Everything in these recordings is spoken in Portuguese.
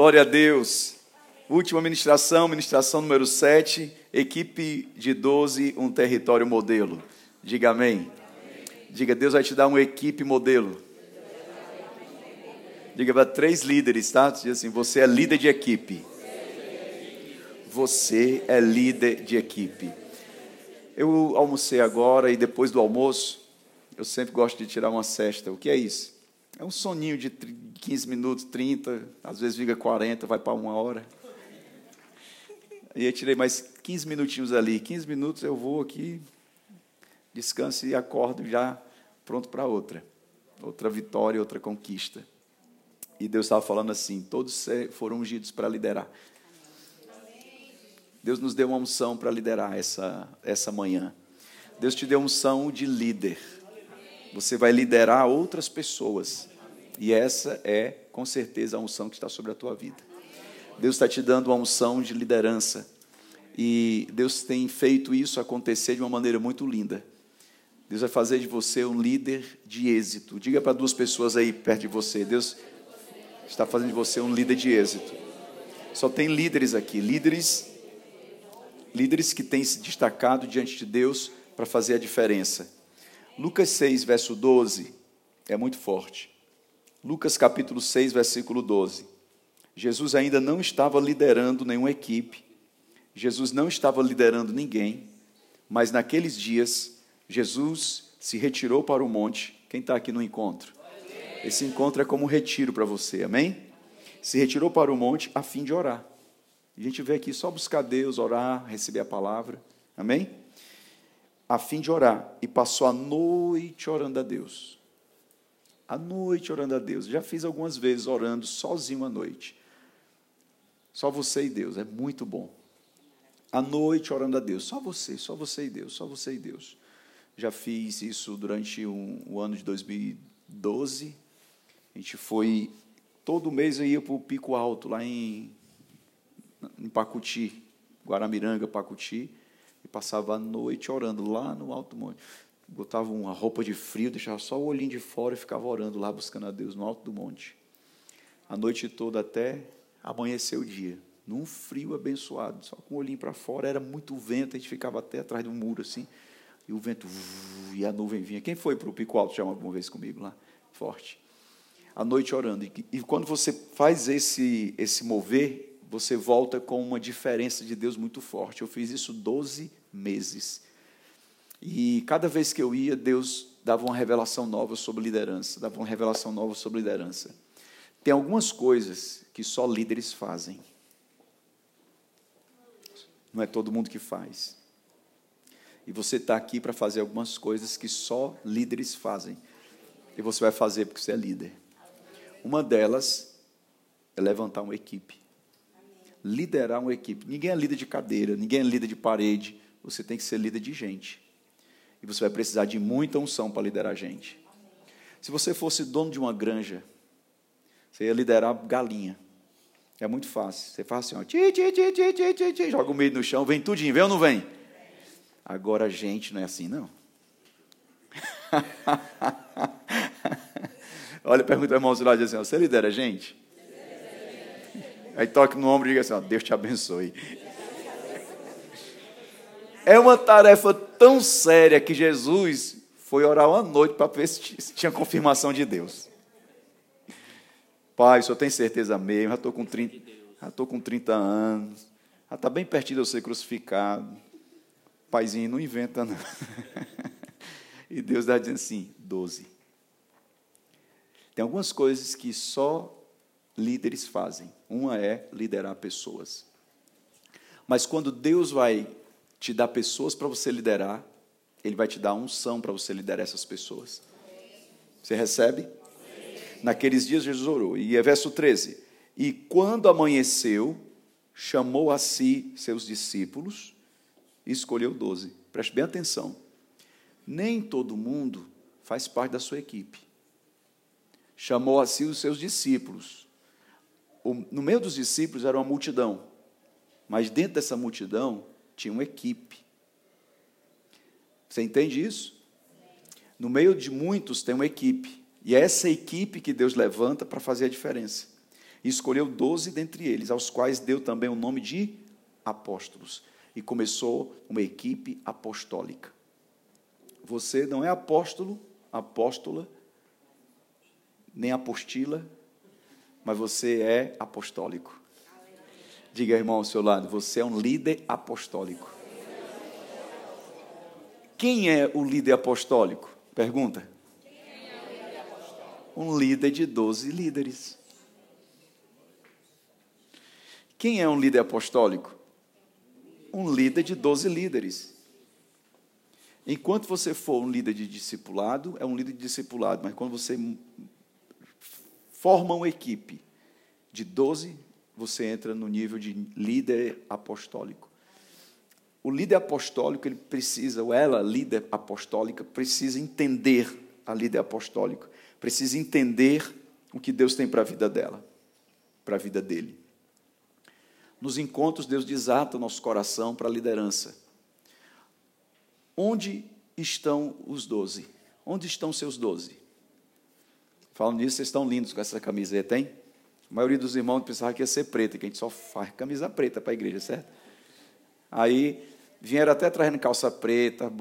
Glória a Deus. Última ministração, ministração número 7, equipe de 12, um território modelo. Diga amém. Diga, Deus vai te dar uma equipe modelo. Diga para três líderes, tá? Diga assim, você é líder de equipe. Você é líder de equipe. Eu almocei agora e depois do almoço, eu sempre gosto de tirar uma cesta. O que é isso? É um soninho de 15 minutos, 30, às vezes fica 40, vai para uma hora. E eu tirei mais 15 minutinhos ali. 15 minutos eu vou aqui, descanso e acordo já pronto para outra. Outra vitória, outra conquista. E Deus estava falando assim: todos foram ungidos para liderar. Deus nos deu uma unção para liderar essa, essa manhã. Deus te deu unção de líder. Você vai liderar outras pessoas. E essa é, com certeza, a unção que está sobre a tua vida. Deus está te dando uma unção de liderança. E Deus tem feito isso acontecer de uma maneira muito linda. Deus vai fazer de você um líder de êxito. Diga para duas pessoas aí perto de você: Deus está fazendo de você um líder de êxito. Só tem líderes aqui, líderes, líderes que têm se destacado diante de Deus para fazer a diferença. Lucas 6, verso 12, é muito forte. Lucas capítulo 6, versículo 12. Jesus ainda não estava liderando nenhuma equipe, Jesus não estava liderando ninguém, mas naqueles dias, Jesus se retirou para o monte. Quem está aqui no encontro? Esse encontro é como um retiro para você, amém? Se retirou para o monte a fim de orar. A gente vê aqui só buscar Deus, orar, receber a palavra, amém? A fim de orar. E passou a noite orando a Deus à noite orando a Deus. Já fiz algumas vezes orando sozinho à noite. Só você e Deus, é muito bom. À noite orando a Deus, só você, só você e Deus, só você e Deus. Já fiz isso durante um, o ano de 2012. A gente foi, todo mês eu ia para o Pico Alto, lá em, em Pacuti, Guaramiranga, Pacuti, e passava a noite orando lá no Alto Monte botava uma roupa de frio, deixava só o olhinho de fora e ficava orando lá, buscando a Deus no alto do monte. A noite toda até amanhecer o dia, num frio abençoado, só com o olhinho para fora, era muito vento, a gente ficava até atrás um muro assim, e o vento, e a nuvem vinha. Quem foi para o Pico Alto já alguma vez comigo lá? Forte. A noite orando. E, e quando você faz esse, esse mover, você volta com uma diferença de Deus muito forte. Eu fiz isso 12 meses. E cada vez que eu ia, Deus dava uma revelação nova sobre liderança, dava uma revelação nova sobre liderança. Tem algumas coisas que só líderes fazem. Não é todo mundo que faz. E você está aqui para fazer algumas coisas que só líderes fazem. E você vai fazer porque você é líder. Uma delas é levantar uma equipe. Liderar uma equipe. Ninguém é líder de cadeira, ninguém é líder de parede. Você tem que ser líder de gente. E você vai precisar de muita unção para liderar a gente. Se você fosse dono de uma granja, você ia liderar galinha. É muito fácil. Você faz assim, ó, tchi, tchi, tchi, tchi, tchi, tchi, joga o meio no chão, vem tudinho, vem ou não vem? Agora a gente não é assim, não. Olha, pergunta ao irmão lá, diz assim, você lidera a gente? Aí toque no ombro e diga assim, ó, Deus te abençoe. É uma tarefa tão séria que Jesus foi orar uma noite para ver se tinha confirmação de Deus. Pai, só tem certeza mesmo, já estou com 30, já estou com 30 anos, já está bem pertinho de eu ser crucificado. Paizinho, não inventa não. E Deus está dizendo assim, 12. Tem algumas coisas que só líderes fazem. Uma é liderar pessoas. Mas quando Deus vai te dá pessoas para você liderar, Ele vai te dar unção para você liderar essas pessoas. Você recebe? Naqueles dias Jesus orou. E é verso 13. E quando amanheceu, chamou a si seus discípulos e escolheu doze. Preste bem atenção. Nem todo mundo faz parte da sua equipe. Chamou a si os seus discípulos. no meio dos discípulos era uma multidão. Mas dentro dessa multidão tinha uma equipe. Você entende isso? No meio de muitos tem uma equipe. E é essa equipe que Deus levanta para fazer a diferença. E escolheu doze dentre eles, aos quais deu também o nome de apóstolos. E começou uma equipe apostólica. Você não é apóstolo, apóstola, nem apostila, mas você é apostólico. Diga, irmão, ao seu lado, você é um líder apostólico. Quem é o líder apostólico? Pergunta. Um líder de 12 líderes. Quem é um líder apostólico? Um líder de 12 líderes. Enquanto você for um líder de discipulado, é um líder de discipulado, mas quando você forma uma equipe de 12, você entra no nível de líder apostólico. O líder apostólico, ele precisa, ou ela, líder apostólica, precisa entender a líder apostólica, precisa entender o que Deus tem para a vida dela, para a vida dele. Nos encontros, Deus desata o nosso coração para a liderança. Onde estão os doze? Onde estão seus doze? Falando nisso, vocês estão lindos com essa camiseta, hein? A maioria dos irmãos pensava que ia ser preta, que a gente só faz camisa preta para a igreja, certo? Aí vieram até trazendo calça preta,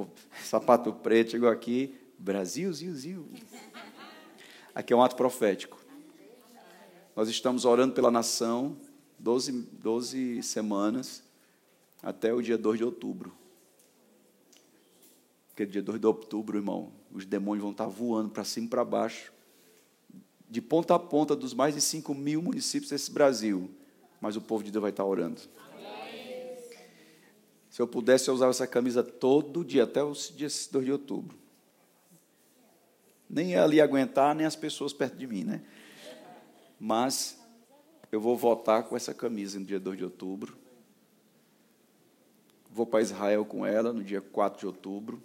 sapato preto, chegou aqui, Brasil, ziu, ziu. Aqui é um ato profético. Nós estamos orando pela nação 12, 12 semanas até o dia 2 de outubro. Porque dia 2 de outubro, irmão, os demônios vão estar voando para cima e para baixo, de ponta a ponta dos mais de 5 mil municípios desse Brasil. Mas o povo de Deus vai estar orando. Se eu pudesse, eu usava essa camisa todo dia, até o dia 2 de outubro. Nem ali aguentar, nem as pessoas perto de mim, né? Mas eu vou votar com essa camisa no dia 2 de outubro. Vou para Israel com ela no dia 4 de outubro.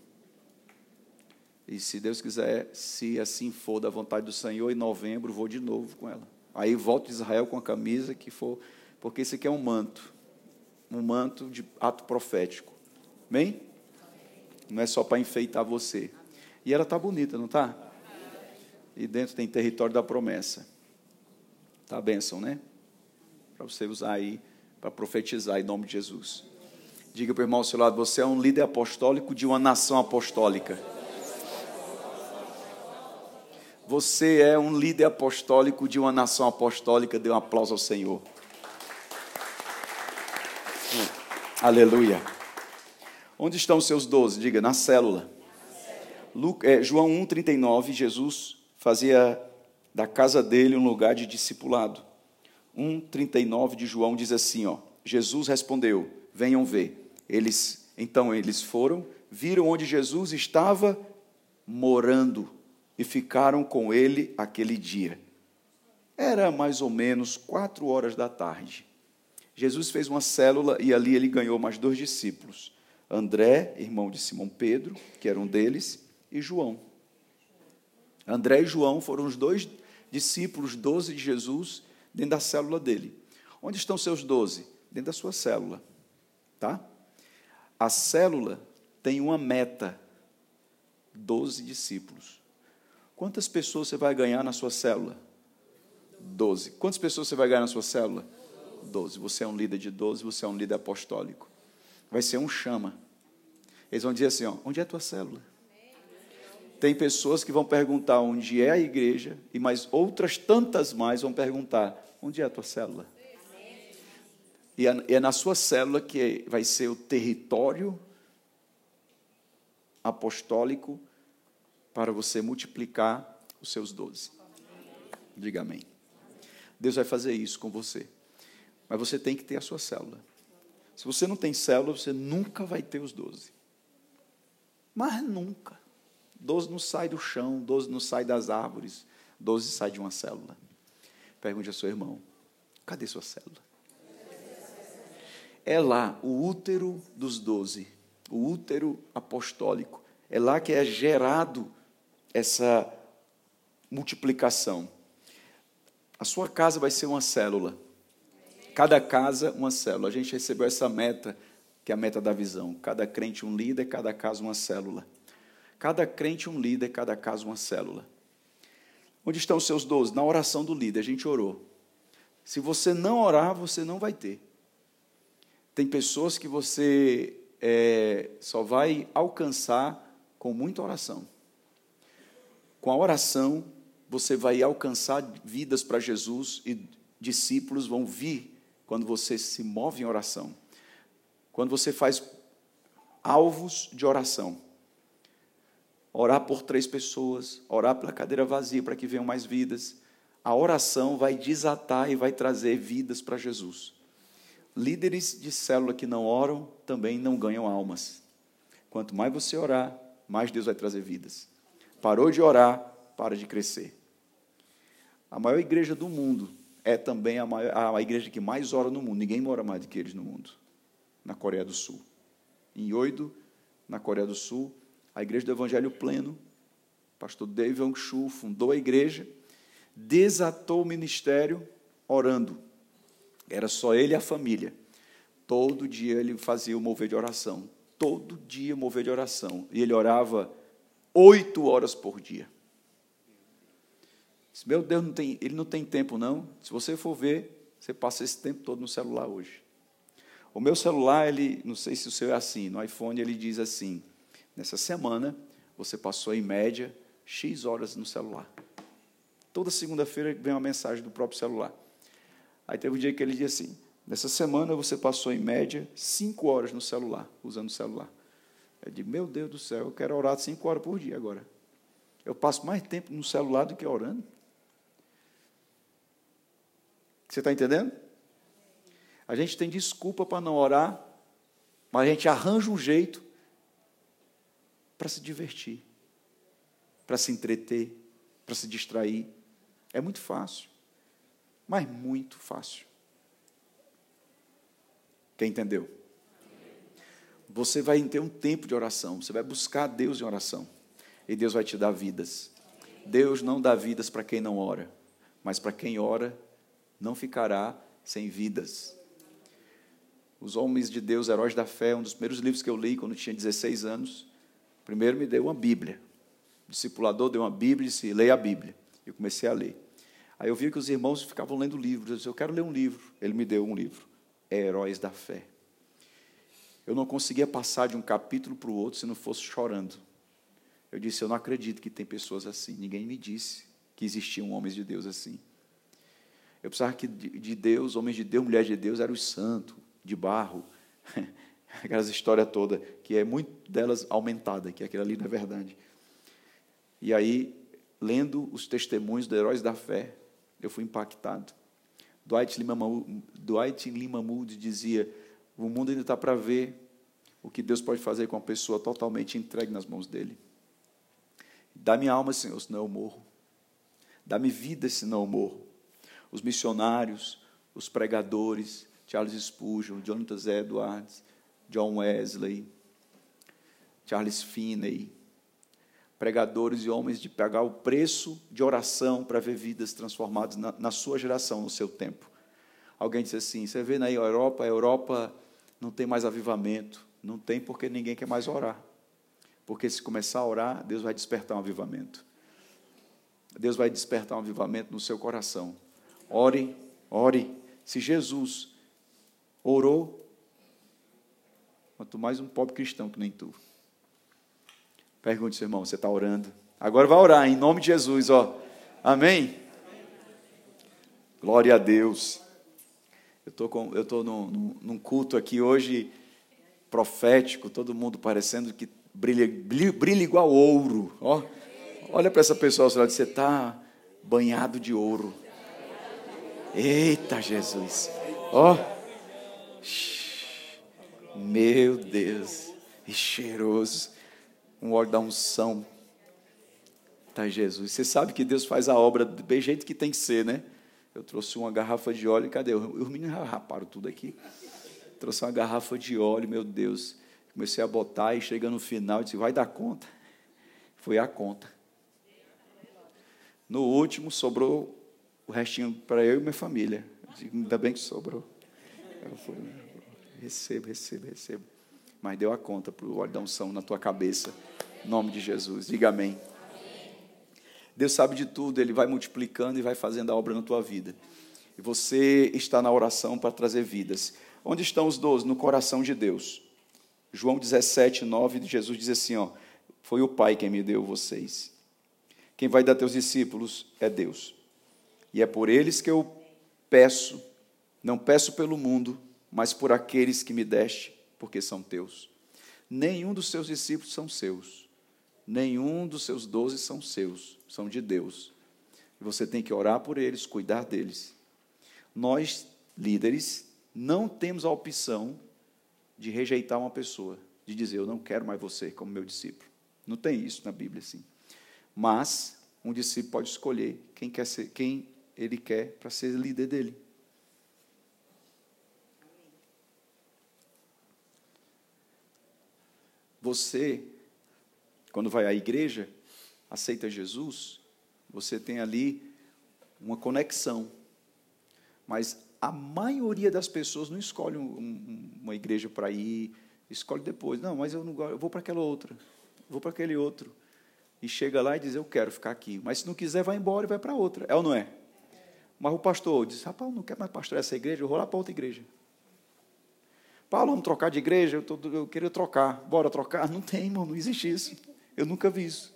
E se Deus quiser, se assim for da vontade do Senhor, em novembro vou de novo com ela. Aí volto de Israel com a camisa que for, porque esse aqui é um manto um manto de ato profético. Bem? Não é só para enfeitar você. E ela está bonita, não está? E dentro tem território da promessa. Tá a bênção, né? Para você usar aí, para profetizar em nome de Jesus. Diga para o irmão ao seu lado: você é um líder apostólico de uma nação apostólica. Você é um líder apostólico de uma nação apostólica. Dê um aplauso ao Senhor. Aleluia. Onde estão os seus doze? Diga, na célula. Luca, é, João 1,39, Jesus fazia da casa dele um lugar de discipulado. 1,39 de João diz assim: ó, Jesus respondeu: Venham ver. Eles, então eles foram, viram onde Jesus estava morando e ficaram com ele aquele dia. Era mais ou menos quatro horas da tarde. Jesus fez uma célula e ali ele ganhou mais dois discípulos: André, irmão de Simão Pedro, que era um deles, e João. André e João foram os dois discípulos, doze de Jesus, dentro da célula dele. Onde estão seus doze? Dentro da sua célula. Tá? A célula tem uma meta: doze discípulos. Quantas pessoas você vai ganhar na sua célula? Doze. Quantas pessoas você vai ganhar na sua célula? 12. Você é um líder de 12, você é um líder apostólico. Vai ser um chama. Eles vão dizer assim: ó, onde é a tua célula? Tem pessoas que vão perguntar onde é a igreja, e mais outras tantas mais vão perguntar: onde é a tua célula? E é na sua célula que vai ser o território apostólico para você multiplicar os seus doze. Diga amém. Deus vai fazer isso com você. Mas você tem que ter a sua célula. Se você não tem célula, você nunca vai ter os doze. Mas nunca. Doze não sai do chão, doze não sai das árvores, doze sai de uma célula. Pergunte ao seu irmão: cadê sua célula? É lá o útero dos doze, o útero apostólico. É lá que é gerado essa multiplicação. A sua casa vai ser uma célula. Cada casa, uma célula. A gente recebeu essa meta, que é a meta da visão. Cada crente, um líder, cada casa, uma célula. Cada crente, um líder, cada casa, uma célula. Onde estão os seus doze? Na oração do líder, a gente orou. Se você não orar, você não vai ter. Tem pessoas que você é, só vai alcançar com muita oração. Com a oração, você vai alcançar vidas para Jesus e discípulos vão vir quando você se move em oração. Quando você faz alvos de oração. Orar por três pessoas, orar pela cadeira vazia para que venham mais vidas. A oração vai desatar e vai trazer vidas para Jesus. Líderes de célula que não oram também não ganham almas. Quanto mais você orar, mais Deus vai trazer vidas. Parou de orar, para de crescer. A maior igreja do mundo é também a, maior, a igreja que mais ora no mundo. Ninguém mora mais do que eles no mundo. Na Coreia do Sul. Em Oido, na Coreia do Sul, a igreja do Evangelho Pleno, pastor David Wang Shu fundou a igreja, desatou o ministério orando. Era só ele e a família. Todo dia ele fazia o mover de oração. Todo dia mover de oração. E ele orava oito horas por dia. Meu Deus, não tem, ele não tem tempo, não. Se você for ver, você passa esse tempo todo no celular hoje. O meu celular, ele, não sei se o seu é assim, no iPhone ele diz assim: nessa semana você passou em média X horas no celular. Toda segunda-feira vem uma mensagem do próprio celular. Aí teve um dia que ele disse assim: nessa semana você passou em média cinco horas no celular, usando o celular. Eu disse, meu Deus do céu, eu quero orar cinco horas por dia agora. Eu passo mais tempo no celular do que orando. Você está entendendo? A gente tem desculpa para não orar, mas a gente arranja um jeito para se divertir, para se entreter, para se distrair. É muito fácil mas muito fácil. Quem entendeu? Você vai ter um tempo de oração, você vai buscar Deus em oração, e Deus vai te dar vidas. Deus não dá vidas para quem não ora, mas para quem ora, não ficará sem vidas. Os Homens de Deus, Heróis da Fé, um dos primeiros livros que eu li quando tinha 16 anos. Primeiro me deu uma Bíblia. O discipulador deu uma Bíblia e disse: leia a Bíblia. Eu comecei a ler. Aí eu vi que os irmãos ficavam lendo livros. Eu disse, eu quero ler um livro. Ele me deu um livro. É Heróis da Fé. Eu não conseguia passar de um capítulo para o outro se não fosse chorando. Eu disse, eu não acredito que tem pessoas assim. Ninguém me disse que existiam homens de Deus assim. Eu pensava que de Deus, homens de Deus, mulheres de Deus, eram os santos, de barro. Aquelas histórias todas, que é muito delas aumentada, que aquilo ali não é verdade. E aí, lendo os testemunhos dos heróis da fé, eu fui impactado. Dwight Lima, Dwight Lima Moody dizia: o mundo ainda está para ver o que Deus pode fazer com uma pessoa totalmente entregue nas mãos dele. Dá-me alma, Senhor, senão eu morro. Dá-me vida, senão eu morro. Os missionários, os pregadores, Charles Spurgeon, Jonathan Edwards, John Wesley, Charles Finney, pregadores e homens de pagar o preço de oração para ver vidas transformadas na, na, sua geração, no seu tempo. Alguém disse assim: você vê na Europa, a Europa não tem mais avivamento. Não tem porque ninguém quer mais orar. Porque se começar a orar, Deus vai despertar um avivamento. Deus vai despertar um avivamento no seu coração. Ore, ore. Se Jesus orou, quanto mais um pobre cristão que nem tu. Pergunte, seu irmão, você está orando? Agora vai orar, em nome de Jesus, ó. Amém? Glória a Deus. Eu tô com, eu estou num, num culto aqui hoje profético, todo mundo parecendo que brilha, brilha, brilha igual ouro. Ó, olha para essa pessoa, você está banhado de ouro. Eita Jesus. Ó. Meu Deus. E cheiroso um óleo da unção. Tá, Jesus. Você sabe que Deus faz a obra do jeito que tem que ser, né? Eu trouxe uma garrafa de óleo, cadê? Os meninos raparam tudo aqui. Trouxe uma garrafa de óleo, meu Deus. Comecei a botar e chega no final, disse, vai dar conta. Foi a conta. No último, sobrou o restinho para eu e minha família. Ainda bem que sobrou. Eu falei, recebo, recebo, recebo mas deu a conta para o óleo da unção na tua cabeça. Em nome de Jesus. Diga amém. Deus sabe de tudo, Ele vai multiplicando e vai fazendo a obra na tua vida. E você está na oração para trazer vidas. Onde estão os doze? No coração de Deus. João 17, 9, Jesus diz assim: ó, Foi o Pai quem me deu vocês. Quem vai dar teus discípulos é Deus. E é por eles que eu peço, não peço pelo mundo, mas por aqueles que me deste, porque são teus. Nenhum dos seus discípulos são seus, nenhum dos seus doze são seus, são de Deus. E você tem que orar por eles, cuidar deles. Nós, líderes, não temos a opção de rejeitar uma pessoa, de dizer, eu não quero mais você como meu discípulo. Não tem isso na Bíblia assim. Mas um discípulo pode escolher quem quer ser, quem ele quer para ser líder dele. Você, quando vai à igreja, aceita Jesus, você tem ali uma conexão. Mas a maioria das pessoas não escolhe um, uma igreja para ir, escolhe depois. Não, mas eu, não, eu vou para aquela outra, vou para aquele outro. E chega lá e diz, eu quero ficar aqui. Mas se não quiser, vai embora e vai para outra. É ou não é? Mas o pastor diz, rapaz, eu não quero mais pastorear essa igreja, eu vou lá para outra igreja. Paulo, vamos trocar de igreja? Eu, tô, eu queria trocar. Bora trocar? Não tem, irmão, não existe isso. Eu nunca vi isso.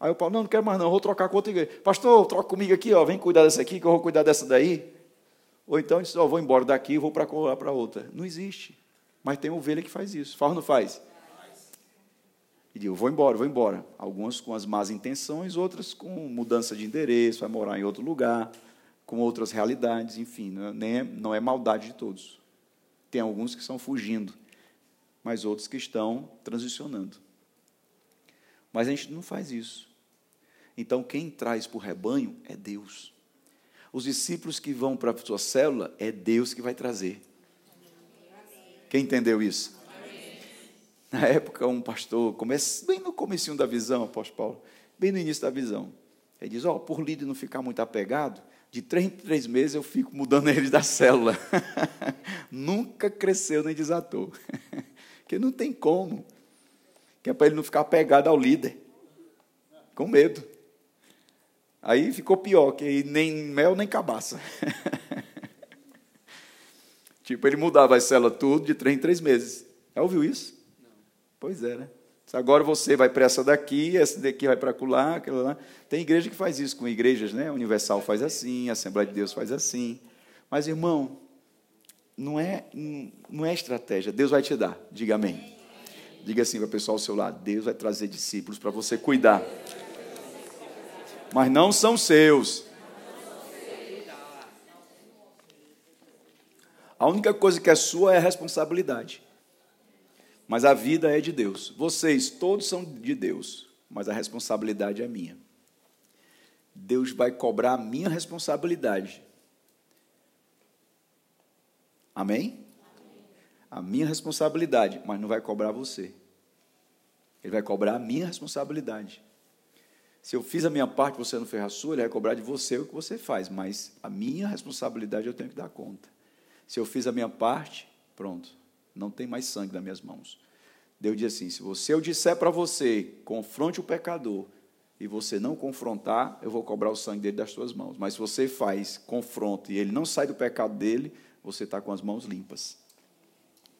Aí o Paulo, não, não quero mais não, vou trocar com outra igreja. Pastor, troca comigo aqui, ó, vem cuidar dessa aqui, que eu vou cuidar dessa daí. Ou então, diz, vou embora daqui vou para outra. Não existe. Mas tem ovelha que faz isso. Faz ou não faz? E digo, vou embora, vou embora. Algumas com as más intenções, outras com mudança de endereço, vai morar em outro lugar, com outras realidades, enfim, não é, não é maldade de todos. Tem alguns que estão fugindo, mas outros que estão transicionando. Mas a gente não faz isso. Então, quem traz para o rebanho é Deus. Os discípulos que vão para a sua célula, é Deus que vai trazer. Quem entendeu isso? Na época, um pastor, bem no começo da visão, apóstolo Paulo, bem no início da visão, ele diz, ó, oh, por líder não ficar muito apegado, de três em três meses eu fico mudando ele da célula. Nunca cresceu nem desatou. Porque não tem como. Que é para ele não ficar apegado ao líder. Com medo. Aí ficou pior, que nem mel nem cabaça. tipo, ele mudava a célula tudo de três em três meses. Já ouviu isso? Não. Pois é, né? Agora você vai para essa daqui, essa daqui vai para acolá, aquela lá. Tem igreja que faz isso com igrejas, né? Universal faz assim, a Assembleia de Deus faz assim. Mas, irmão, não é, não é estratégia. Deus vai te dar. Diga amém. Diga assim para o pessoal ao seu lado: Deus vai trazer discípulos para você cuidar mas não são seus. A única coisa que é sua é a responsabilidade. Mas a vida é de Deus. Vocês todos são de Deus, mas a responsabilidade é minha. Deus vai cobrar a minha responsabilidade. Amém? A minha responsabilidade, mas não vai cobrar você. Ele vai cobrar a minha responsabilidade. Se eu fiz a minha parte, você não fez a sua, ele vai cobrar de você o que você faz, mas a minha responsabilidade eu tenho que dar conta. Se eu fiz a minha parte, pronto, não tem mais sangue nas minhas mãos. Deus diz assim: se você eu disser para você, confronte o pecador, e você não confrontar, eu vou cobrar o sangue dele das suas mãos. Mas se você faz confronto e ele não sai do pecado dele, você está com as mãos limpas.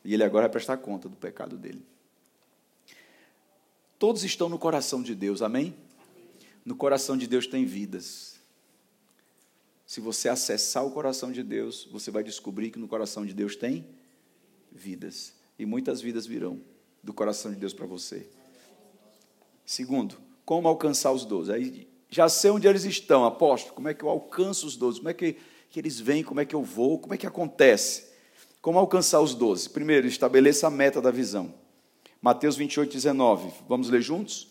E ele agora vai prestar conta do pecado dele. Todos estão no coração de Deus, amém? No coração de Deus tem vidas. Se você acessar o coração de Deus, você vai descobrir que no coração de Deus tem vidas. E muitas vidas virão do coração de Deus para você. Segundo, como alcançar os doze? Aí já sei onde eles estão, apóstolo. Como é que eu alcanço os doze? Como é que, que eles vêm? Como é que eu vou? Como é que acontece? Como alcançar os doze? Primeiro, estabeleça a meta da visão. Mateus 28, 19. Vamos ler juntos?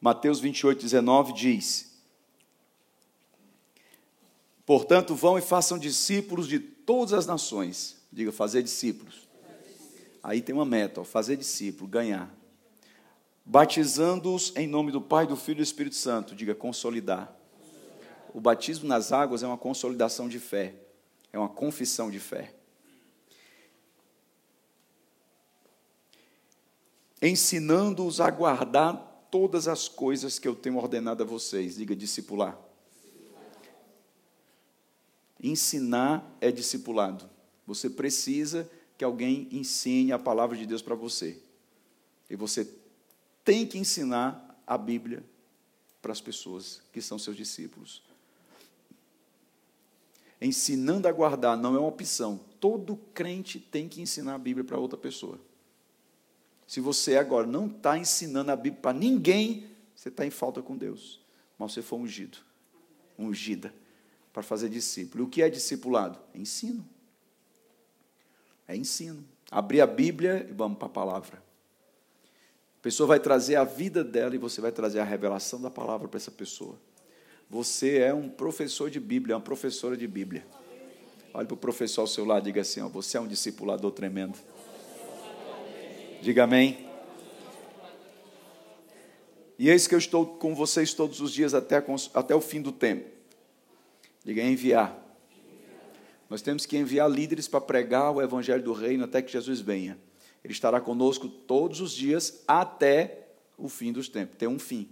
Mateus 28, 19 diz: Portanto, vão e façam discípulos de todas as nações. Diga, fazer discípulos. Aí tem uma meta, ó, fazer discípulo, ganhar. Batizando-os em nome do Pai, do Filho e do Espírito Santo. Diga, consolidar. O batismo nas águas é uma consolidação de fé, é uma confissão de fé. Ensinando-os a guardar todas as coisas que eu tenho ordenado a vocês. Diga discipular. Ensinar é discipulado. Você precisa que alguém ensine a palavra de Deus para você. E você tem que ensinar a Bíblia para as pessoas que são seus discípulos. Ensinando a guardar não é uma opção. Todo crente tem que ensinar a Bíblia para outra pessoa. Se você agora não está ensinando a Bíblia para ninguém, você está em falta com Deus. Mas você foi ungido, ungida, para fazer discípulo. E o que é discipulado? É ensino. É ensino. Abrir a Bíblia e vamos para a palavra. A pessoa vai trazer a vida dela e você vai trazer a revelação da palavra para essa pessoa. Você é um professor de Bíblia, é uma professora de Bíblia. Olhe para o professor ao seu lado e diga assim: ó, você é um discipulador tremendo. Diga amém. E eis que eu estou com vocês todos os dias até, até o fim do tempo. Diga enviar. Nós temos que enviar líderes para pregar o evangelho do reino até que Jesus venha. Ele estará conosco todos os dias até o fim dos tempos. Tem um fim.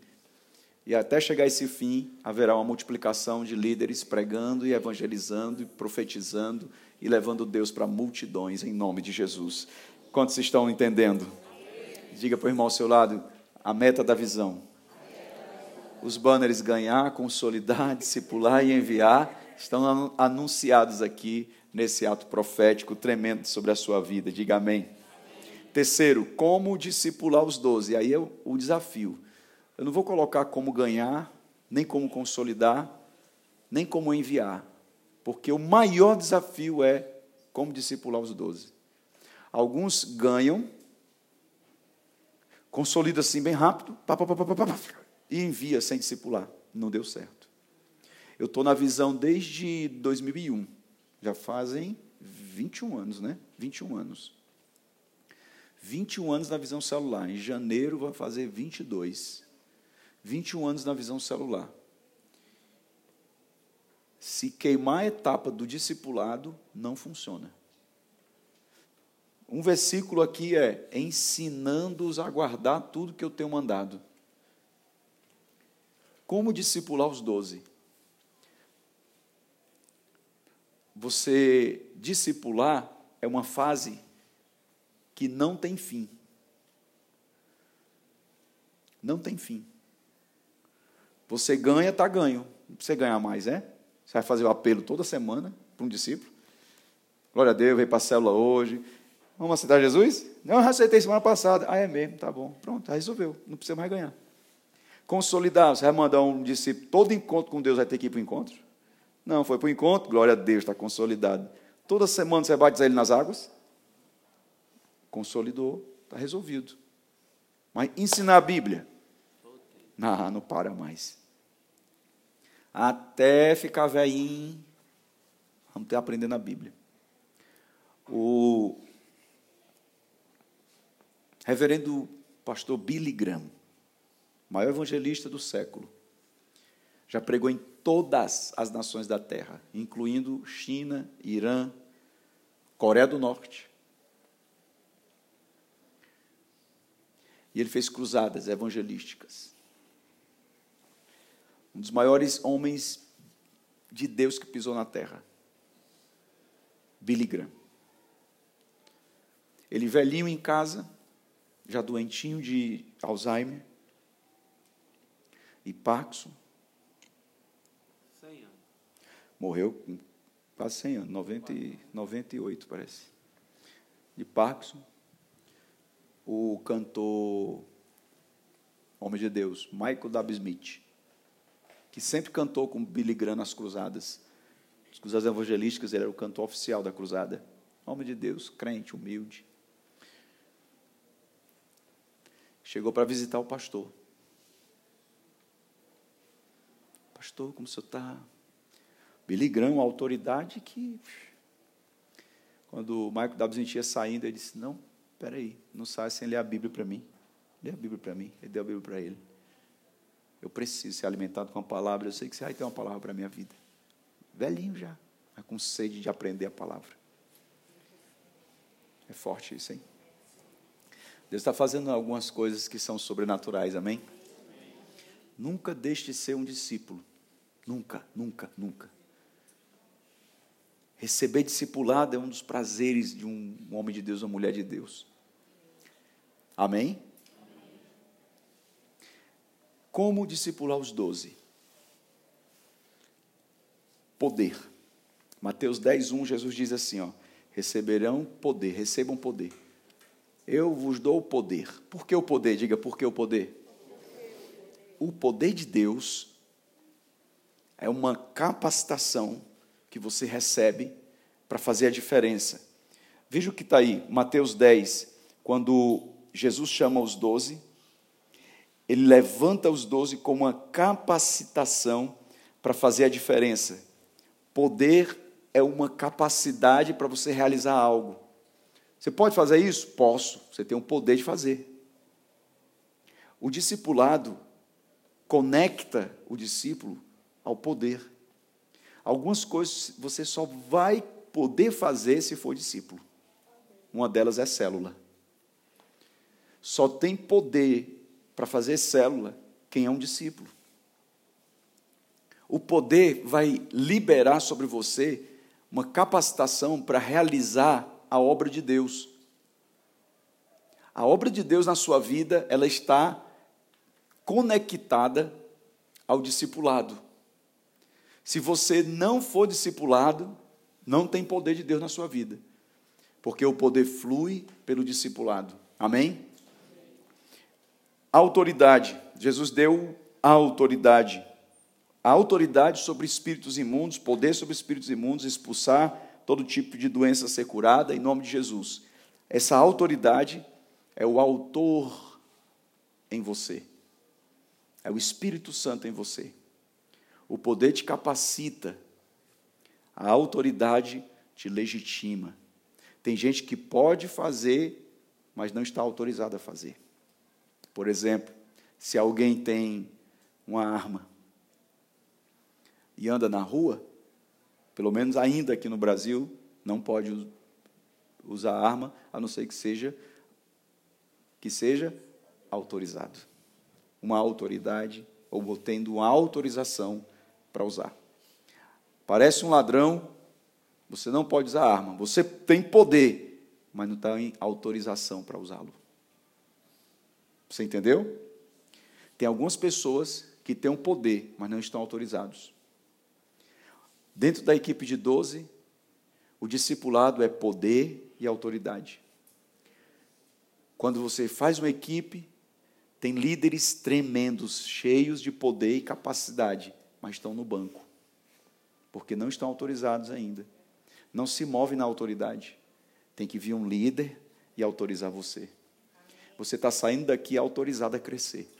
E até chegar esse fim, haverá uma multiplicação de líderes pregando e evangelizando e profetizando e levando Deus para multidões em nome de Jesus. Quantos estão entendendo? Diga para o irmão ao seu lado a meta da visão. Os banners ganhar, consolidar, discipular e enviar estão anunciados aqui nesse ato profético tremendo sobre a sua vida. Diga amém. Terceiro, como discipular os doze. Aí é o desafio. Eu não vou colocar como ganhar, nem como consolidar, nem como enviar, porque o maior desafio é como discipular os doze. Alguns ganham, consolida assim bem rápido, pá, pá, pá, e envia sem discipular. Não deu certo. Eu estou na visão desde 2001. Já fazem 21 anos, né? 21 anos. 21 anos na visão celular. Em janeiro vai fazer 22. 21 anos na visão celular. Se queimar a etapa do discipulado, não funciona. Um versículo aqui é: ensinando-os a guardar tudo que eu tenho mandado. Como discipular os doze? Você discipular é uma fase que não tem fim. Não tem fim. Você ganha, está ganho. Não precisa ganhar mais, é? Você vai fazer o apelo toda semana para um discípulo. Glória a Deus, veio para a célula hoje. Vamos aceitar Jesus? Não, eu aceitei semana passada. Ah, é mesmo, tá bom. Pronto, resolveu. Não precisa mais ganhar. Consolidar, você vai mandar um discípulo, todo encontro com Deus vai ter que ir para o encontro? Não, foi para o encontro, glória a Deus, está consolidado. Toda semana você batizar ele nas águas? Consolidou, está resolvido. Mas ensinar a Bíblia? Não, não para mais. Até ficar velhinho, vamos ter aprendendo a Bíblia. O Reverendo pastor Billy Graham, maior evangelista do século, já pregou em todas as nações da terra, incluindo China, Irã, Coreia do Norte. E ele fez cruzadas evangelísticas. Um dos maiores homens de Deus que pisou na terra. Billy Graham. Ele velhinho em casa, já doentinho de Alzheimer e Parkinson. 100 anos. Morreu com quase 100 anos, 90, 98 parece. De Parkinson. O cantor Homem de Deus, Michael W. Smith, que sempre cantou com Billy Graham nas cruzadas. As cruzadas evangelísticas, ele era o cantor oficial da cruzada. Homem de Deus, crente, humilde. Chegou para visitar o pastor. Pastor, como o senhor está? Billy Graham, autoridade que. Quando o Michael W. ia saindo, ele disse: Não, peraí, não sai sem ler a Bíblia para mim. Lê a Bíblia para mim. Ele deu a Bíblia para ele. Eu preciso ser alimentado com a palavra. Eu sei que você vai ter uma palavra para a minha vida. Velhinho já, mas com sede de aprender a palavra. É forte isso, hein? Deus está fazendo algumas coisas que são sobrenaturais, amém? Nunca deixe de ser um discípulo. Nunca, nunca, nunca. Receber discipulado é um dos prazeres de um homem de Deus, uma mulher de Deus. Amém? Como discipular os doze? Poder. Mateus 10, 1, Jesus diz assim: ó, receberão poder, recebam poder. Eu vos dou o poder. Por que o poder? Diga, por que o poder? O poder de Deus é uma capacitação que você recebe para fazer a diferença. Veja o que está aí, Mateus 10, quando Jesus chama os doze, ele levanta os doze como uma capacitação para fazer a diferença. Poder é uma capacidade para você realizar algo. Você pode fazer isso? Posso. Você tem o poder de fazer. O discipulado conecta o discípulo ao poder. Algumas coisas você só vai poder fazer se for discípulo. Uma delas é célula. Só tem poder para fazer célula quem é um discípulo. O poder vai liberar sobre você uma capacitação para realizar a obra de Deus. A obra de Deus na sua vida, ela está conectada ao discipulado. Se você não for discipulado, não tem poder de Deus na sua vida. Porque o poder flui pelo discipulado. Amém? Autoridade. Jesus deu a autoridade. A autoridade sobre espíritos imundos, poder sobre espíritos imundos, expulsar todo tipo de doença ser curada em nome de Jesus. Essa autoridade é o autor em você. É o Espírito Santo em você. O poder te capacita. A autoridade te legitima. Tem gente que pode fazer, mas não está autorizada a fazer. Por exemplo, se alguém tem uma arma e anda na rua, pelo menos ainda aqui no Brasil, não pode usar arma, a não ser que seja que seja autorizado. Uma autoridade ou tendo uma autorização para usar. Parece um ladrão, você não pode usar arma. Você tem poder, mas não está em autorização para usá-lo. Você entendeu? Tem algumas pessoas que têm um poder, mas não estão autorizados. Dentro da equipe de 12, o discipulado é poder e autoridade. Quando você faz uma equipe, tem líderes tremendos, cheios de poder e capacidade, mas estão no banco, porque não estão autorizados ainda. Não se move na autoridade. Tem que vir um líder e autorizar você. Você está saindo daqui autorizado a crescer.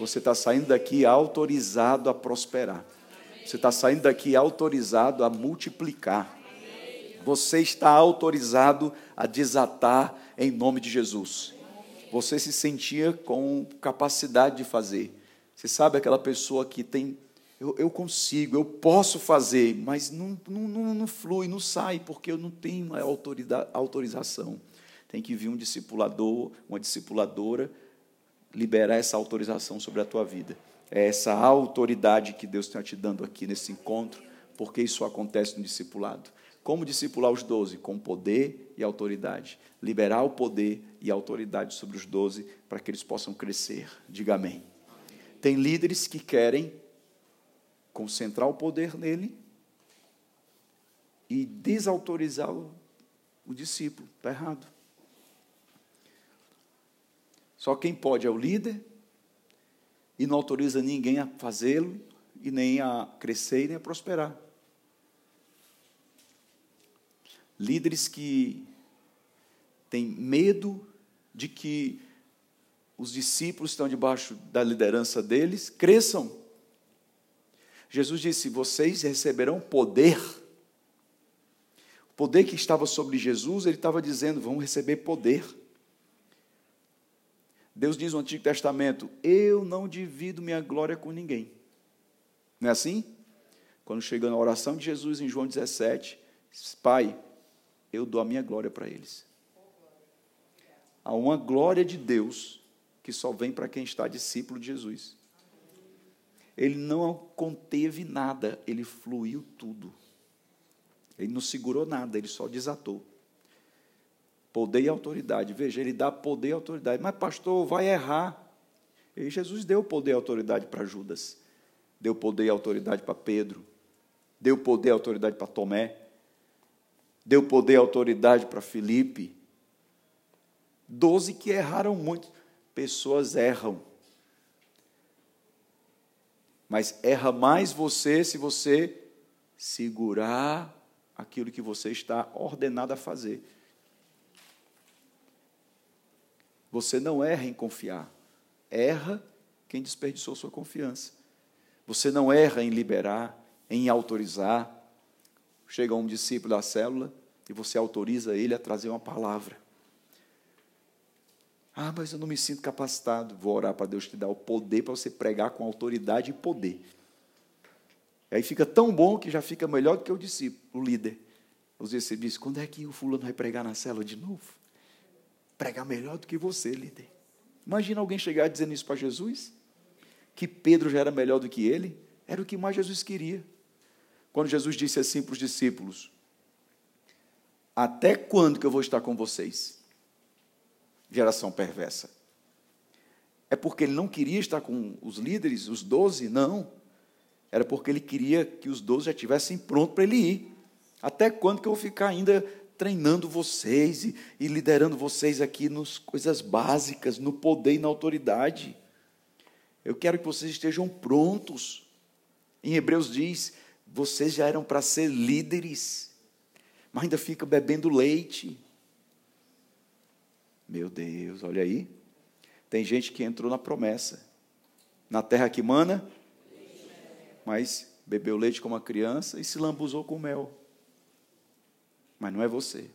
Você está saindo daqui autorizado a prosperar. Você está saindo daqui autorizado a multiplicar. Você está autorizado a desatar em nome de Jesus. Você se sentia com capacidade de fazer. Você sabe aquela pessoa que tem, eu, eu consigo, eu posso fazer, mas não, não, não, não flui, não sai, porque eu não tenho a autorização. Tem que vir um discipulador, uma discipuladora, liberar essa autorização sobre a tua vida. É essa autoridade que Deus está te dando aqui nesse encontro, porque isso acontece no discipulado. Como discipular os doze? Com poder e autoridade. Liberar o poder e a autoridade sobre os doze para que eles possam crescer. Diga amém. Tem líderes que querem concentrar o poder nele e desautorizar o, o discípulo. Está errado. Só quem pode é o líder e não autoriza ninguém a fazê-lo e nem a crescer e nem a prosperar. Líderes que têm medo de que os discípulos estão debaixo da liderança deles cresçam. Jesus disse: Vocês receberão poder. O poder que estava sobre Jesus, ele estava dizendo: vão receber poder. Deus diz no Antigo Testamento: Eu não divido minha glória com ninguém. Não é assim? Quando chega na oração de Jesus em João 17, Pai, eu dou a minha glória para eles. Há uma glória de Deus que só vem para quem está discípulo de Jesus. Ele não conteve nada, ele fluiu tudo. Ele não segurou nada, ele só desatou. Poder e autoridade. Veja, ele dá poder e autoridade. Mas, pastor, vai errar. E Jesus deu poder e autoridade para Judas. Deu poder e autoridade para Pedro. Deu poder e autoridade para Tomé. Deu poder e autoridade para Filipe. Doze que erraram muito. Pessoas erram. Mas erra mais você se você segurar aquilo que você está ordenado a fazer. Você não erra em confiar, erra quem desperdiçou sua confiança. Você não erra em liberar, em autorizar. Chega um discípulo da célula e você autoriza ele a trazer uma palavra. Ah, mas eu não me sinto capacitado. Vou orar para Deus te dar o poder para você pregar com autoridade e poder. Aí fica tão bom que já fica melhor do que o discípulo, o líder. Os discípulos dizem, quando é que o fulano vai pregar na célula de novo? Pregar melhor do que você, líder. Imagina alguém chegar dizendo isso para Jesus? Que Pedro já era melhor do que ele? Era o que mais Jesus queria. Quando Jesus disse assim para os discípulos: Até quando que eu vou estar com vocês? Geração perversa. É porque ele não queria estar com os líderes, os doze? Não era porque ele queria que os doze já estivessem prontos para ele ir. Até quando que eu vou ficar ainda treinando vocês e, e liderando vocês aqui nas coisas básicas, no poder e na autoridade? Eu quero que vocês estejam prontos. Em Hebreus diz: vocês já eram para ser líderes, mas ainda fica bebendo leite. Meu Deus, olha aí. Tem gente que entrou na promessa. Na terra que mana, mas bebeu leite como uma criança e se lambuzou com mel. Mas não é você.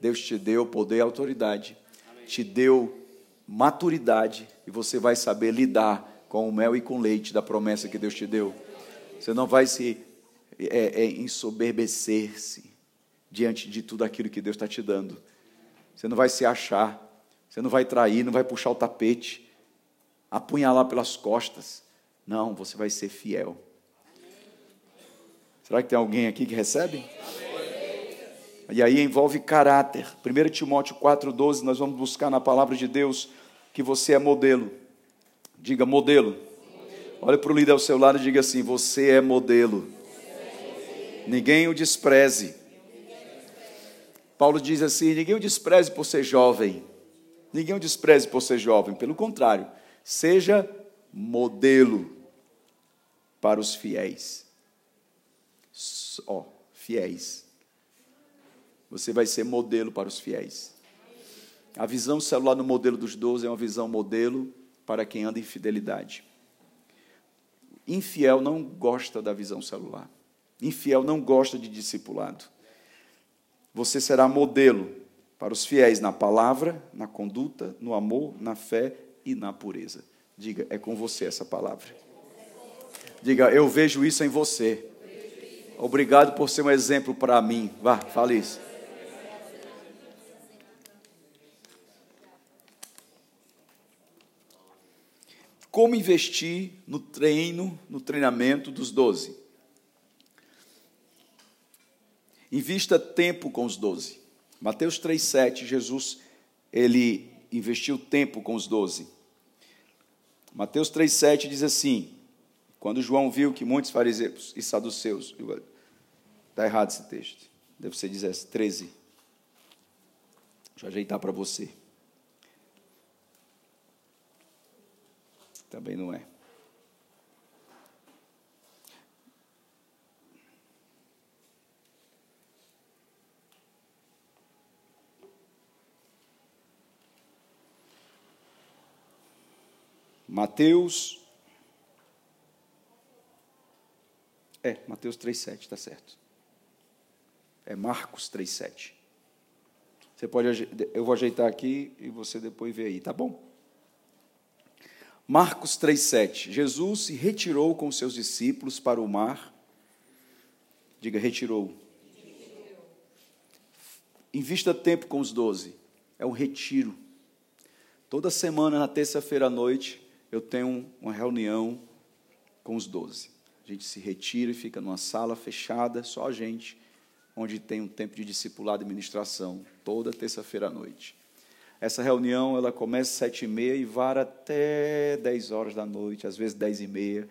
Deus te deu poder e autoridade, te deu maturidade e você vai saber lidar com o mel e com o leite da promessa que Deus te deu. Você não vai se é, é, ensoberbecer-se diante de tudo aquilo que Deus está te dando. Você não vai se achar, você não vai trair, não vai puxar o tapete, apunhalar pelas costas. Não, você vai ser fiel. Será que tem alguém aqui que recebe? E aí envolve caráter. 1 Timóteo 4,12, nós vamos buscar na palavra de Deus que você é modelo. Diga modelo. Olha para o líder ao seu lado e diga assim: Você é modelo. Ninguém o despreze. Paulo diz assim: Ninguém o despreze por ser jovem. Ninguém o despreze por ser jovem. Pelo contrário, seja modelo para os fiéis. Ó, oh, fiéis. Você vai ser modelo para os fiéis. A visão celular no modelo dos 12 é uma visão modelo para quem anda em fidelidade. Infiel não gosta da visão celular. Infiel não gosta de discipulado. Você será modelo para os fiéis na palavra, na conduta, no amor, na fé e na pureza. Diga, é com você essa palavra. Diga, eu vejo isso em você. Obrigado por ser um exemplo para mim. Vá, fale isso. Como investir no treino, no treinamento dos doze? Invista tempo com os doze. Mateus 3,7, Jesus, ele investiu tempo com os doze. Mateus 3,7 diz assim: quando João viu que muitos fariseus e saduceus. Está errado esse texto. Deve ser 13. Deixa eu ajeitar para você. Também não é. Mateus É, Mateus 3,7, está certo. É Marcos 3,7. Você pode, eu vou ajeitar aqui e você depois vê aí, tá bom? Marcos 3,7. Jesus se retirou com seus discípulos para o mar. Diga, retirou. retirou. Invista tempo com os doze. É um retiro. Toda semana, na terça-feira à noite, eu tenho uma reunião com os doze. A gente se retira e fica numa sala fechada, só a gente, onde tem um tempo de discipulado e ministração, toda terça-feira à noite. Essa reunião ela começa às sete e meia e vara até dez horas da noite, às vezes dez e meia,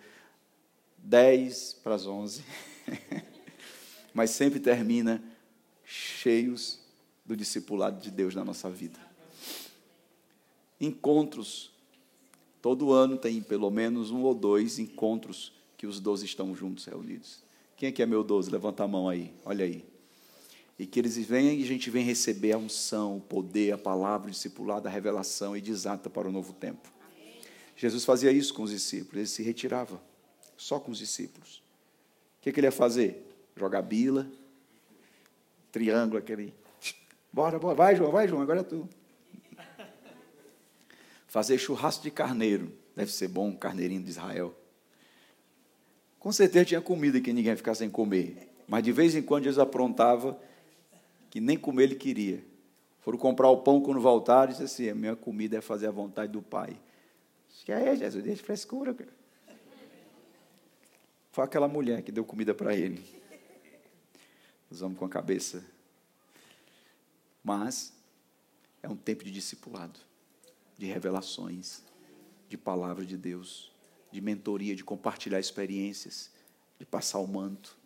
dez para as onze, mas sempre termina cheios do discipulado de Deus na nossa vida. Encontros, todo ano tem pelo menos um ou dois encontros que os doze estão juntos, reunidos. Quem é que é meu doze? Levanta a mão aí, olha aí. E que eles venham e a gente vem receber a unção, o poder, a palavra, o discipulado, a revelação e desata para o novo tempo. Jesus fazia isso com os discípulos, ele se retirava, só com os discípulos. O que, que ele ia fazer? Jogar bila, triângulo aquele. Bora, bora, vai João, vai João, agora é tu. Fazer churrasco de carneiro, deve ser bom, um carneirinho de Israel. Com certeza tinha comida que ninguém ia ficar sem comer. Mas de vez em quando Jesus aprontava que nem comer ele queria. Foram comprar o pão quando voltaram e disse assim: a minha comida é fazer a vontade do Pai. Que é, Jesus, deixa de frescura. Cara. Foi aquela mulher que deu comida para ele. Os homens com a cabeça. Mas é um tempo de discipulado, de revelações, de palavra de Deus de mentoria, de compartilhar experiências, de passar o manto.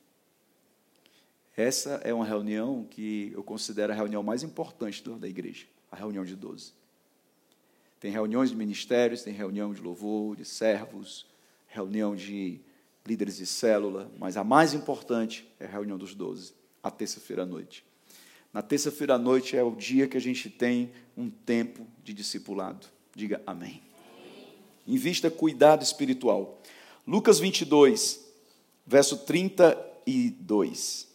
Essa é uma reunião que eu considero a reunião mais importante da igreja, a reunião de 12. Tem reuniões de ministérios, tem reunião de louvor, de servos, reunião de líderes de célula, mas a mais importante é a reunião dos 12, a terça-feira à noite. Na terça-feira à noite é o dia que a gente tem um tempo de discipulado. Diga amém. Invista cuidado espiritual. Lucas 22, verso 32.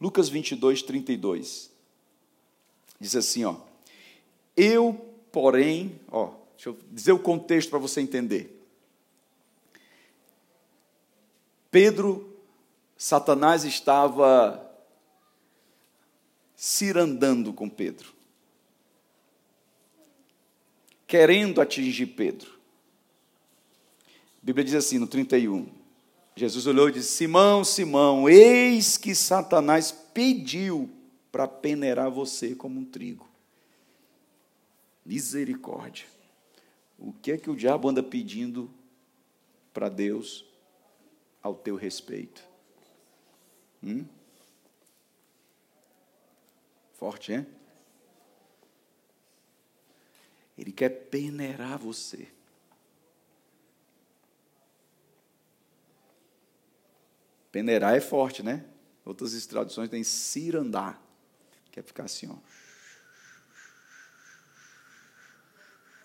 Lucas 22, 32. Diz assim, ó. Eu, porém, ó, deixa eu dizer o contexto para você entender. Pedro, Satanás estava cirandando com Pedro querendo atingir Pedro. A Bíblia diz assim no 31. Jesus olhou e disse: Simão, Simão, eis que Satanás pediu para peneirar você como um trigo. Misericórdia. O que é que o diabo anda pedindo para Deus ao teu respeito? Hum? Forte, hein? Ele quer peneirar você. Peneirar é forte, né? Outras traduções têm cirandar. Quer ficar assim, ó.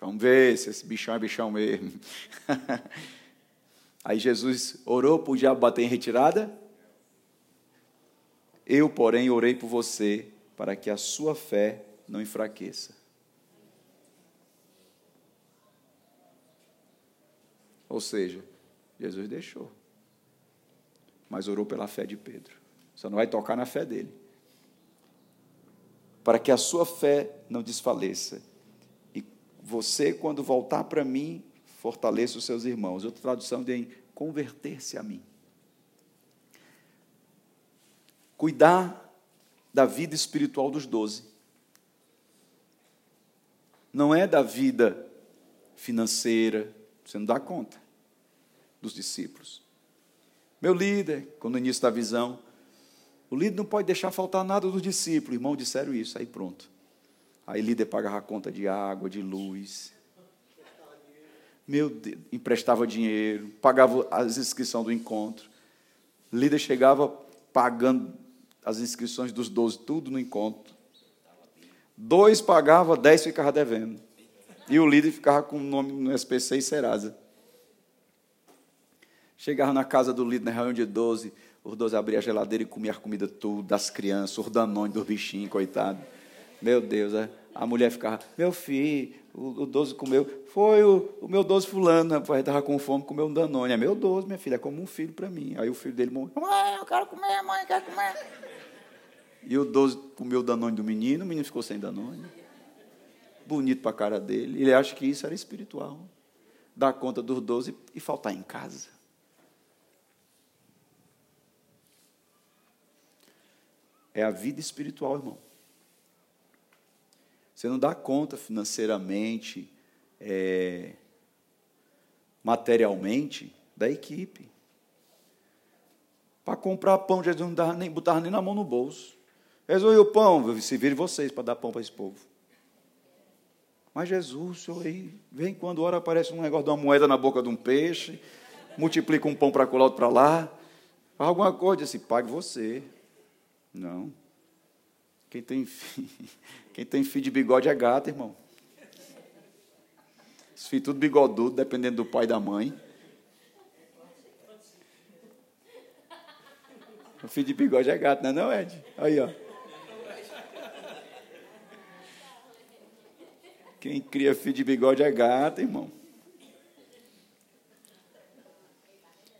Vamos ver se esse bichão é bichão mesmo. Aí Jesus orou para o diabo bater em retirada. Eu, porém, orei por você para que a sua fé não enfraqueça. Ou seja, Jesus deixou. Mas orou pela fé de Pedro. Você não vai tocar na fé dele. Para que a sua fé não desfaleça. E você, quando voltar para mim, fortaleça os seus irmãos. Outra tradução tem converter-se a mim. Cuidar da vida espiritual dos doze. Não é da vida financeira, você não dá conta dos discípulos. Meu líder, quando no início da visão, o líder não pode deixar faltar nada dos discípulos. Irmão, disseram isso, aí pronto. Aí o líder pagava a conta de água, de luz. Meu Deus, emprestava dinheiro, pagava as inscrições do encontro. Líder chegava pagando as inscrições dos doze, tudo no encontro. Dois pagava, dez ficava devendo. E o líder ficava com o nome no SPC e Serasa. Chegava na casa do líder, na reunião de 12, os 12 abriam a geladeira e comiam a comida tudo, das crianças, os danões dos bichinhos, coitado. Meu Deus, é. a mulher ficava, meu filho, o, o 12 comeu, foi o, o meu 12 fulano, rapaz, estava com fome, comeu um danone. É meu 12, minha filha, é como um filho para mim. Aí o filho dele morreu, mãe, eu quero comer, mãe, eu quero comer. E o 12 comeu o danone do menino, o menino ficou sem danone. Bonito para a cara dele. Ele acha que isso era espiritual. Dar conta dos 12 e faltar em casa. É a vida espiritual, irmão. Você não dá conta financeiramente, é, materialmente da equipe. Para comprar pão, Jesus não dava nem, botava nem na mão no bolso. Jesus, o pão? Se virem vocês para dar pão para esse povo. Mas Jesus, senhor aí, vem quando hora aparece um negócio de uma moeda na boca de um peixe, multiplica um pão para colar outro para lá, faz alguma coisa, assim, pague você. Não. Quem tem, filho, quem tem de bigode é gato, irmão. Os filhos tudo bigodudo, dependendo do pai e da mãe. O filho de bigode é gato, não é não, Ed? Aí, ó. Quem cria filho de bigode é gato, irmão.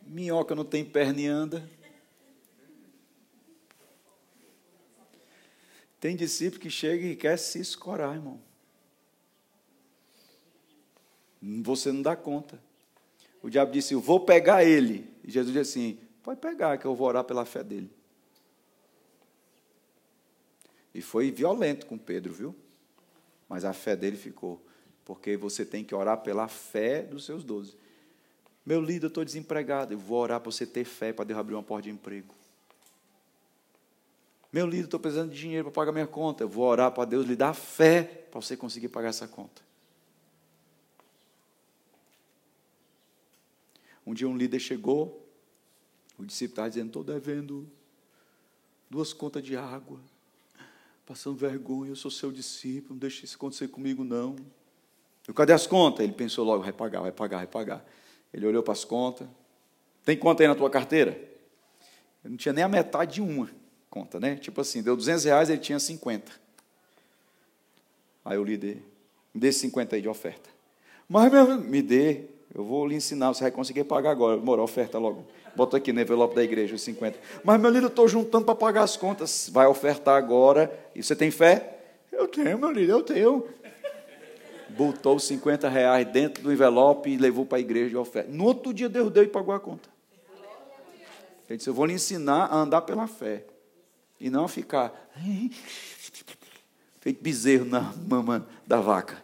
Minhoca não tem perna e anda. Tem discípulo que chega e quer se escorar, irmão. Você não dá conta. O diabo disse: Eu vou pegar ele. E Jesus disse assim: Pode pegar, que eu vou orar pela fé dele. E foi violento com Pedro, viu? mas a fé dele ficou. Porque você tem que orar pela fé dos seus doze. Meu líder, eu estou desempregado. Eu vou orar para você ter fé para Deus abrir uma porta de emprego. Meu líder, estou precisando de dinheiro para pagar minha conta. Eu vou orar para Deus lhe dar fé para você conseguir pagar essa conta. Um dia um líder chegou, o discípulo estava dizendo: estou devendo duas contas de água passando vergonha, eu sou seu discípulo, não deixe isso acontecer comigo, não. Eu, cadê as contas? Ele pensou logo, vai pagar, vai pagar, vai pagar. Ele olhou para as contas. Tem conta aí na tua carteira? Eu não tinha nem a metade de uma conta, né? Tipo assim, deu 200 reais, ele tinha 50. Aí o líder, me dê 50 aí de oferta. Mas, me dê, eu vou lhe ensinar, você vai conseguir pagar agora. Mora, oferta logo. Bota aqui no envelope da igreja os 50. Mas, meu líder, eu estou juntando para pagar as contas. Vai ofertar agora. E você tem fé? Eu tenho, meu líder, eu tenho. Botou os 50 reais dentro do envelope e levou para a igreja de oferta. No outro dia, Deus deu e pagou a conta. Ele disse: Eu vou lhe ensinar a andar pela fé. E não ficar feito bezerro na mama da vaca.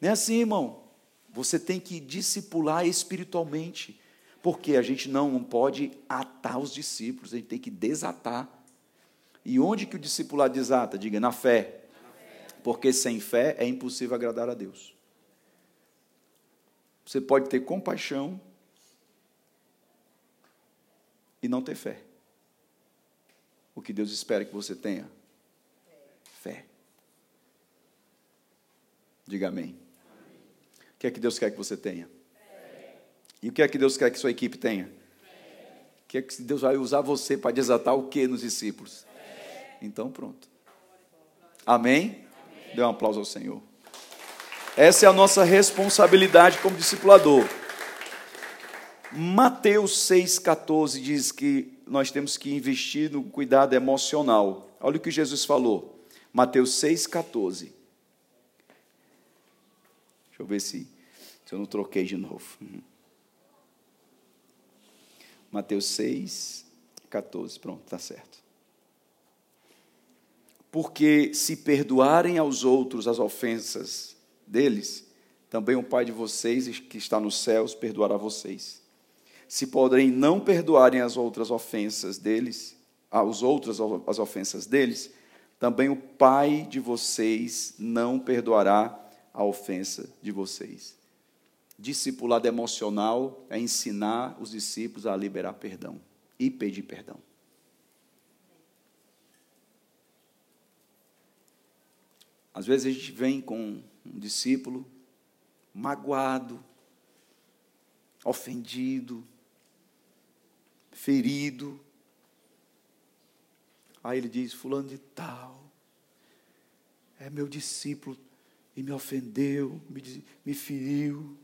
Nem é assim, irmão. Você tem que discipular espiritualmente. Porque a gente não pode atar os discípulos, a gente tem que desatar. E onde que o discipulado desata? Diga, na fé. Porque sem fé é impossível agradar a Deus. Você pode ter compaixão e não ter fé. O que Deus espera que você tenha? Fé. Diga amém. O que é que Deus quer que você tenha? E o que é que Deus quer que sua equipe tenha? O que é que Deus vai usar você para desatar o que nos discípulos? Então, pronto. Amém? Dê um aplauso ao Senhor. Essa é a nossa responsabilidade como discipulador. Mateus 6,14 diz que nós temos que investir no cuidado emocional. Olha o que Jesus falou. Mateus 6,14. Deixa eu ver se, se eu não troquei de novo. Mateus 6, 14. Pronto, está certo. Porque se perdoarem aos outros as ofensas deles, também o Pai de vocês que está nos céus perdoará vocês. Se porém não perdoarem as outras ofensas deles, aos outros as ofensas deles, também o Pai de vocês não perdoará a ofensa de vocês. Discipulado emocional é ensinar os discípulos a liberar perdão e pedir perdão. Às vezes a gente vem com um discípulo magoado, ofendido, ferido. Aí ele diz: Fulano de Tal, é meu discípulo e me ofendeu, me, me feriu.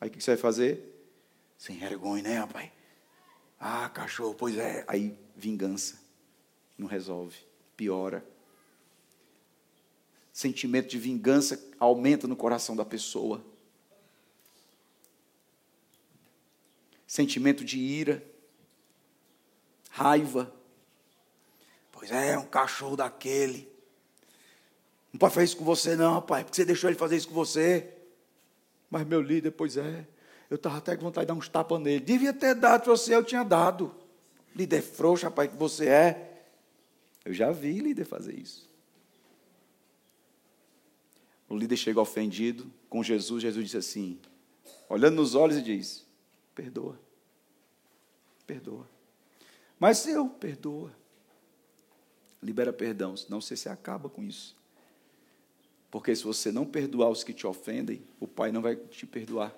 Aí o que você vai fazer? Sem vergonha, né, rapaz? Ah, cachorro, pois é. Aí, vingança. Não resolve. Piora. Sentimento de vingança aumenta no coração da pessoa. Sentimento de ira, raiva. Pois é, um cachorro daquele. Não pode fazer isso com você, não, pai, porque você deixou ele fazer isso com você. Mas meu líder, pois é, eu estava até com vontade de dar uns tapas nele. Devia ter dado para você, eu tinha dado. Líder frouxo, rapaz, que você é. Eu já vi líder fazer isso. O líder chega ofendido com Jesus, Jesus disse assim, olhando nos olhos e diz: Perdoa, perdoa. Mas eu, perdoa. Libera perdão, senão você se acaba com isso. Porque se você não perdoar os que te ofendem, o Pai não vai te perdoar.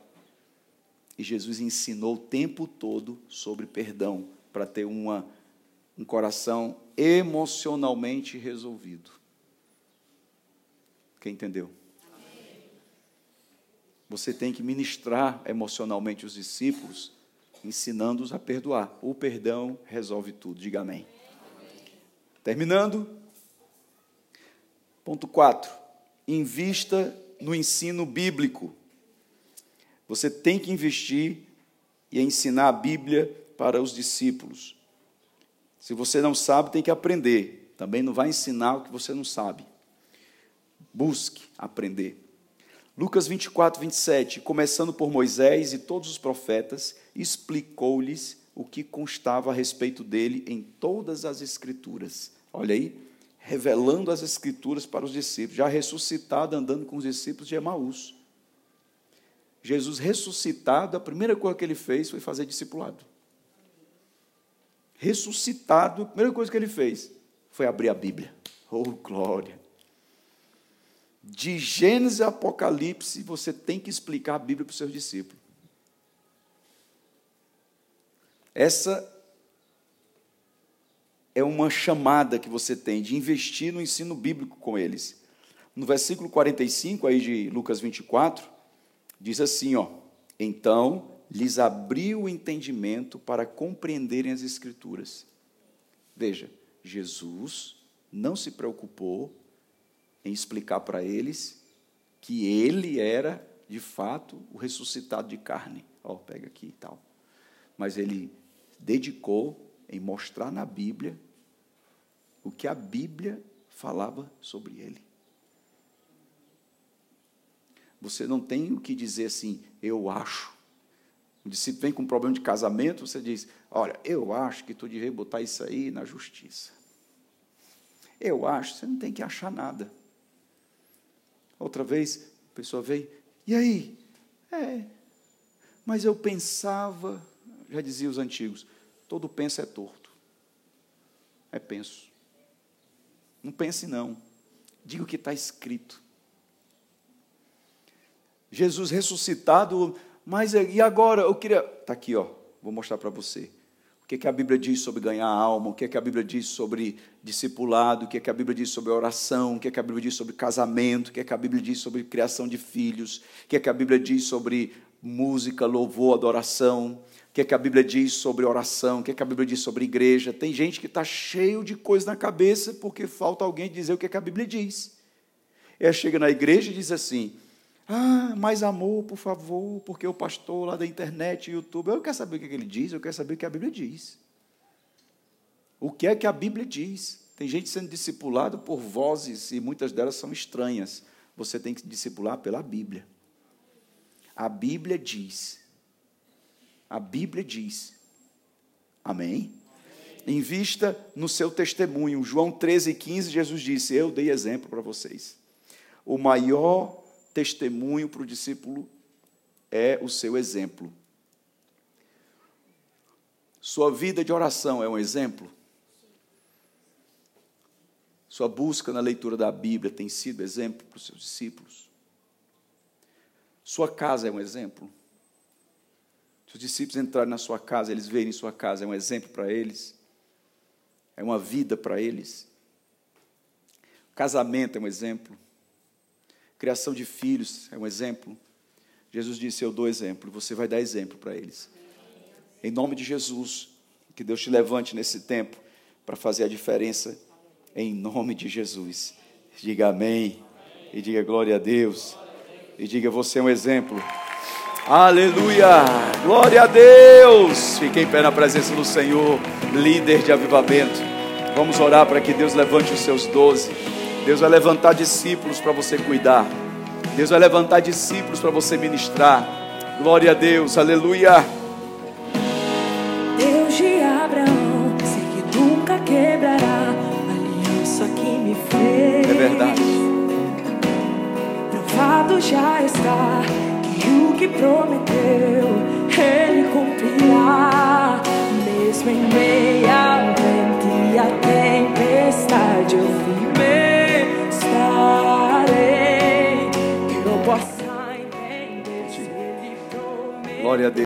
E Jesus ensinou o tempo todo sobre perdão, para ter uma, um coração emocionalmente resolvido. Quem entendeu? Você tem que ministrar emocionalmente os discípulos, ensinando-os a perdoar. O perdão resolve tudo. Diga amém. Terminando. Ponto 4. Invista no ensino bíblico. Você tem que investir e ensinar a Bíblia para os discípulos. Se você não sabe, tem que aprender. Também não vai ensinar o que você não sabe. Busque aprender. Lucas 24, 27, começando por Moisés e todos os profetas, explicou-lhes o que constava a respeito dele em todas as Escrituras. Olha aí, revelando as Escrituras para os discípulos, já ressuscitado, andando com os discípulos de Emaús. Jesus ressuscitado, a primeira coisa que ele fez foi fazer discipulado. Ressuscitado, a primeira coisa que ele fez foi abrir a Bíblia. Oh, glória! De Gênesis a Apocalipse, você tem que explicar a Bíblia para os seus discípulos. Essa é uma chamada que você tem de investir no ensino bíblico com eles. No versículo 45 aí de Lucas 24, diz assim, ó: Então lhes abriu o entendimento para compreenderem as escrituras. Veja, Jesus não se preocupou em explicar para eles que ele era, de fato, o ressuscitado de carne. Ó, pega aqui e tal. Mas ele dedicou em mostrar na Bíblia o que a Bíblia falava sobre ele. Você não tem o que dizer assim, eu acho. Um discípulo vem com um problema de casamento, você diz, olha, eu acho que tu devia botar isso aí na justiça. Eu acho, você não tem que achar nada. Outra vez, a pessoa veio, e aí? É, mas eu pensava, já dizia os antigos, todo penso é torto. É penso. Não pense não. Diga o que está escrito. Jesus ressuscitado, mas e agora? Eu queria. Está aqui, ó. Vou mostrar para você. O que, que a Bíblia diz sobre ganhar alma? O que, que a Bíblia diz sobre discipulado? O que, que a Bíblia diz sobre oração? O que, que a Bíblia diz sobre casamento? O que, que a Bíblia diz sobre criação de filhos? O que, que a Bíblia diz sobre música, louvor, adoração? O que, que a Bíblia diz sobre oração? O que, que a Bíblia diz sobre igreja? Tem gente que está cheio de coisa na cabeça porque falta alguém dizer o que, que a Bíblia diz. Ela chega na igreja e diz assim: ah, mais amor, por favor, porque o pastor lá da internet, YouTube, eu quero saber o que ele diz, eu quero saber o que a Bíblia diz. O que é que a Bíblia diz? Tem gente sendo discipulado por vozes e muitas delas são estranhas. Você tem que discipular pela Bíblia. A Bíblia diz. A Bíblia diz. Amém? Invista no seu testemunho. João 13, 15, Jesus disse: Eu dei exemplo para vocês. O maior testemunho para o discípulo é o seu exemplo. Sua vida de oração é um exemplo? Sua busca na leitura da Bíblia tem sido exemplo para os seus discípulos? Sua casa é um exemplo? Se os discípulos entrarem na sua casa, eles verem sua casa, é um exemplo para eles? É uma vida para eles? casamento é um exemplo? Criação de filhos é um exemplo. Jesus disse: Eu dou exemplo, você vai dar exemplo para eles. Em nome de Jesus, que Deus te levante nesse tempo para fazer a diferença, em nome de Jesus. Diga amém, e diga glória a Deus, e diga: Você é um exemplo. Aleluia! Glória a Deus! Fique em pé na presença do Senhor, líder de avivamento. Vamos orar para que Deus levante os seus doze. Deus vai levantar discípulos para você cuidar. Deus vai levantar discípulos para você ministrar. Glória a Deus, aleluia. Deus de Abraão, sei que nunca quebrará a aliança que me fez. É verdade. Provado já está que prometeu, Ele cumprirá. Mesmo em meia vento e a tempestade, eu firme estarei. Que Eu posso entender se Ele prometeu. Glória a Deus.